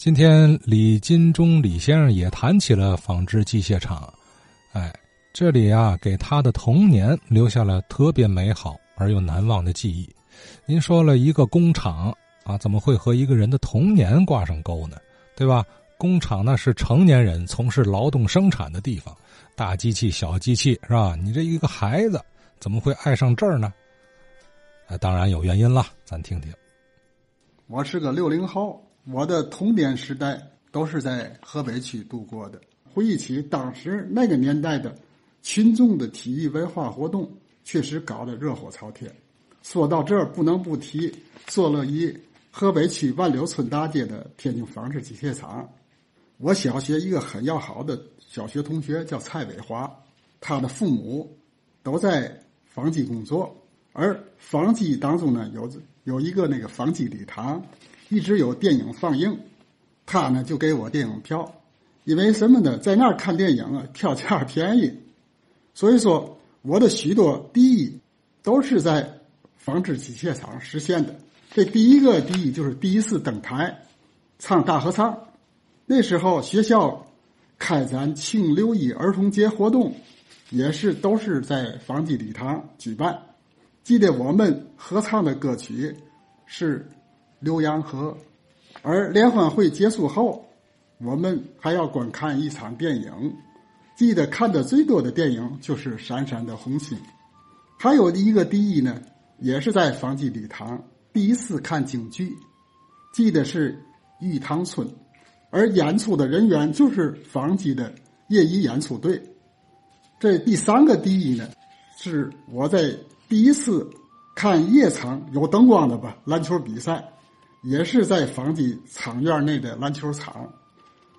今天李金忠李先生也谈起了纺织机械厂，哎，这里啊给他的童年留下了特别美好而又难忘的记忆。您说了一个工厂啊，怎么会和一个人的童年挂上钩呢？对吧？工厂那是成年人从事劳动生产的地方，大机器、小机器是吧？你这一个孩子怎么会爱上这儿呢？当然有原因了，咱听听。我是个六零后。我的童年时代都是在河北区度过的。回忆起当时那个年代的群众的体育文化活动，确实搞得热火朝天。说到这儿，不能不提坐落于河北区万柳村大街的天津纺织机械厂。我小学一个很要好的小学同学叫蔡伟华，他的父母都在纺机工作，而纺机当中呢有有一个那个纺机礼堂。一直有电影放映，他呢就给我电影票，因为什么呢？在那儿看电影啊，票价便宜，所以说我的许多第一都是在纺织机械厂实现的。这第一个第一就是第一次登台唱大合唱，那时候学校开展庆六一儿童节活动，也是都是在纺机礼堂举办。记得我们合唱的歌曲是。浏阳河，而联欢会结束后，我们还要观看一场电影。记得看的最多的电影就是《闪闪的红星》。还有一个第一呢，也是在纺机礼堂第一次看京剧，记得是《玉堂春》，而演出的人员就是纺机的业余演出队。这第三个第一呢，是我在第一次看夜场有灯光的吧篮球比赛。也是在纺织厂院内的篮球场，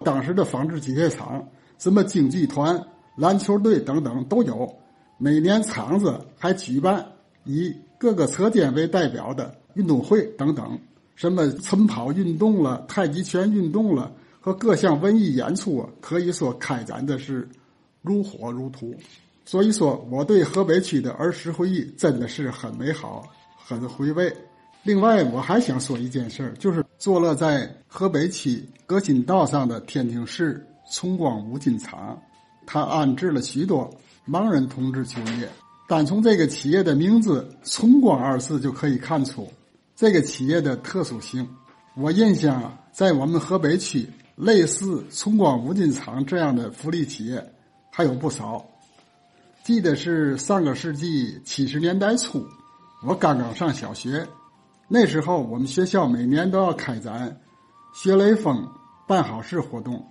当时的纺织机械厂，什么京剧团、篮球队等等都有。每年厂子还举办以各个车间为代表的运动会等等，什么晨跑运动了、太极拳运动了和各项文艺演出，可以说开展的是如火如荼。所以说，我对河北区的儿时回忆真的是很美好，很回味。另外，我还想说一件事儿，就是坐落在河北区革新道上的天津市崇光五金厂，它安置了许多盲人同志就业。单从这个企业的名字“崇光”二字就可以看出这个企业的特殊性。我印象啊，在我们河北区，类似崇光五金厂这样的福利企业还有不少。记得是上个世纪七十年代初，我刚刚上小学。那时候，我们学校每年都要开展学雷锋办好事活动，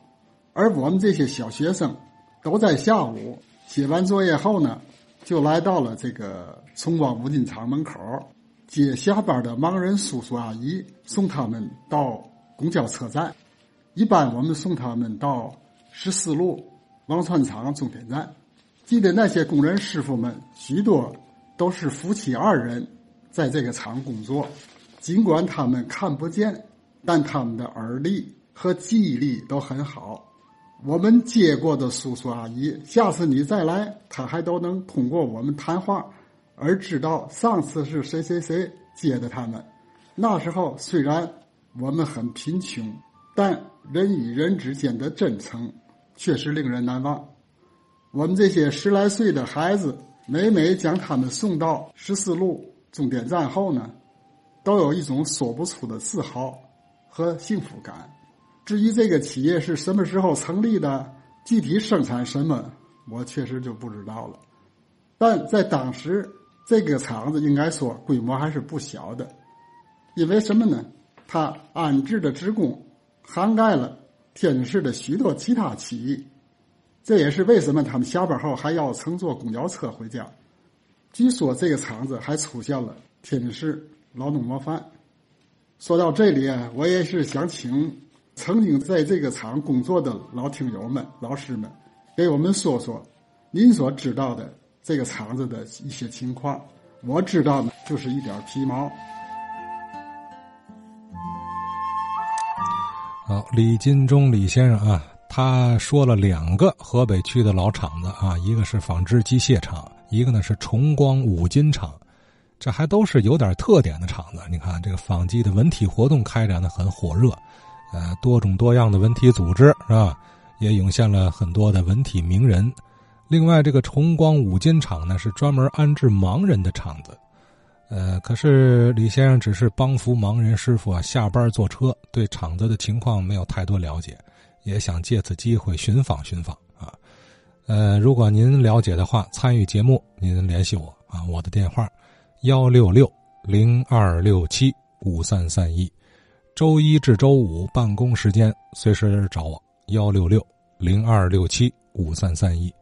而我们这些小学生都在下午写完作业后呢，就来到了这个崇光五金厂门口，接下班的盲人叔叔阿姨，送他们到公交车站。一般我们送他们到十四路王船厂终点站。记得那些工人师傅们，许多都是夫妻二人。在这个厂工作，尽管他们看不见，但他们的耳力和记忆力都很好。我们接过的叔叔阿姨，下次你再来，他还都能通过我们谈话而知道上次是谁谁谁接的他们。那时候虽然我们很贫穷，但人与人之间的真诚确实令人难忘。我们这些十来岁的孩子，每每将他们送到十四路。终点站后呢，都有一种说不出的自豪和幸福感。至于这个企业是什么时候成立的，具体生产什么，我确实就不知道了。但在当时，这个厂子应该说规模还是不小的，因为什么呢？它安置的职工涵盖了天津市的许多其他企业，这也是为什么他们下班后还要乘坐公交车回家。据说这个厂子还出现了天津市劳动模范。说到这里啊，我也是想请曾经在这个厂工作的老听友们、老师们，给我们说说您所知道的这个厂子的一些情况。我知道呢，就是一点皮毛。好，李金忠李先生啊，他说了两个河北区的老厂子啊，一个是纺织机械厂。一个呢是崇光五金厂，这还都是有点特点的厂子。你看这个纺机的文体活动开展的很火热，呃，多种多样的文体组织是吧？也涌现了很多的文体名人。另外，这个崇光五金厂呢，是专门安置盲人的厂子。呃，可是李先生只是帮扶盲人师傅啊下班坐车，对厂子的情况没有太多了解，也想借此机会寻访寻访。呃，如果您了解的话，参与节目您联系我啊，我的电话幺六六零二六七五三三一。周一至周五办公时间，随时找我幺六六零二六七五三三一。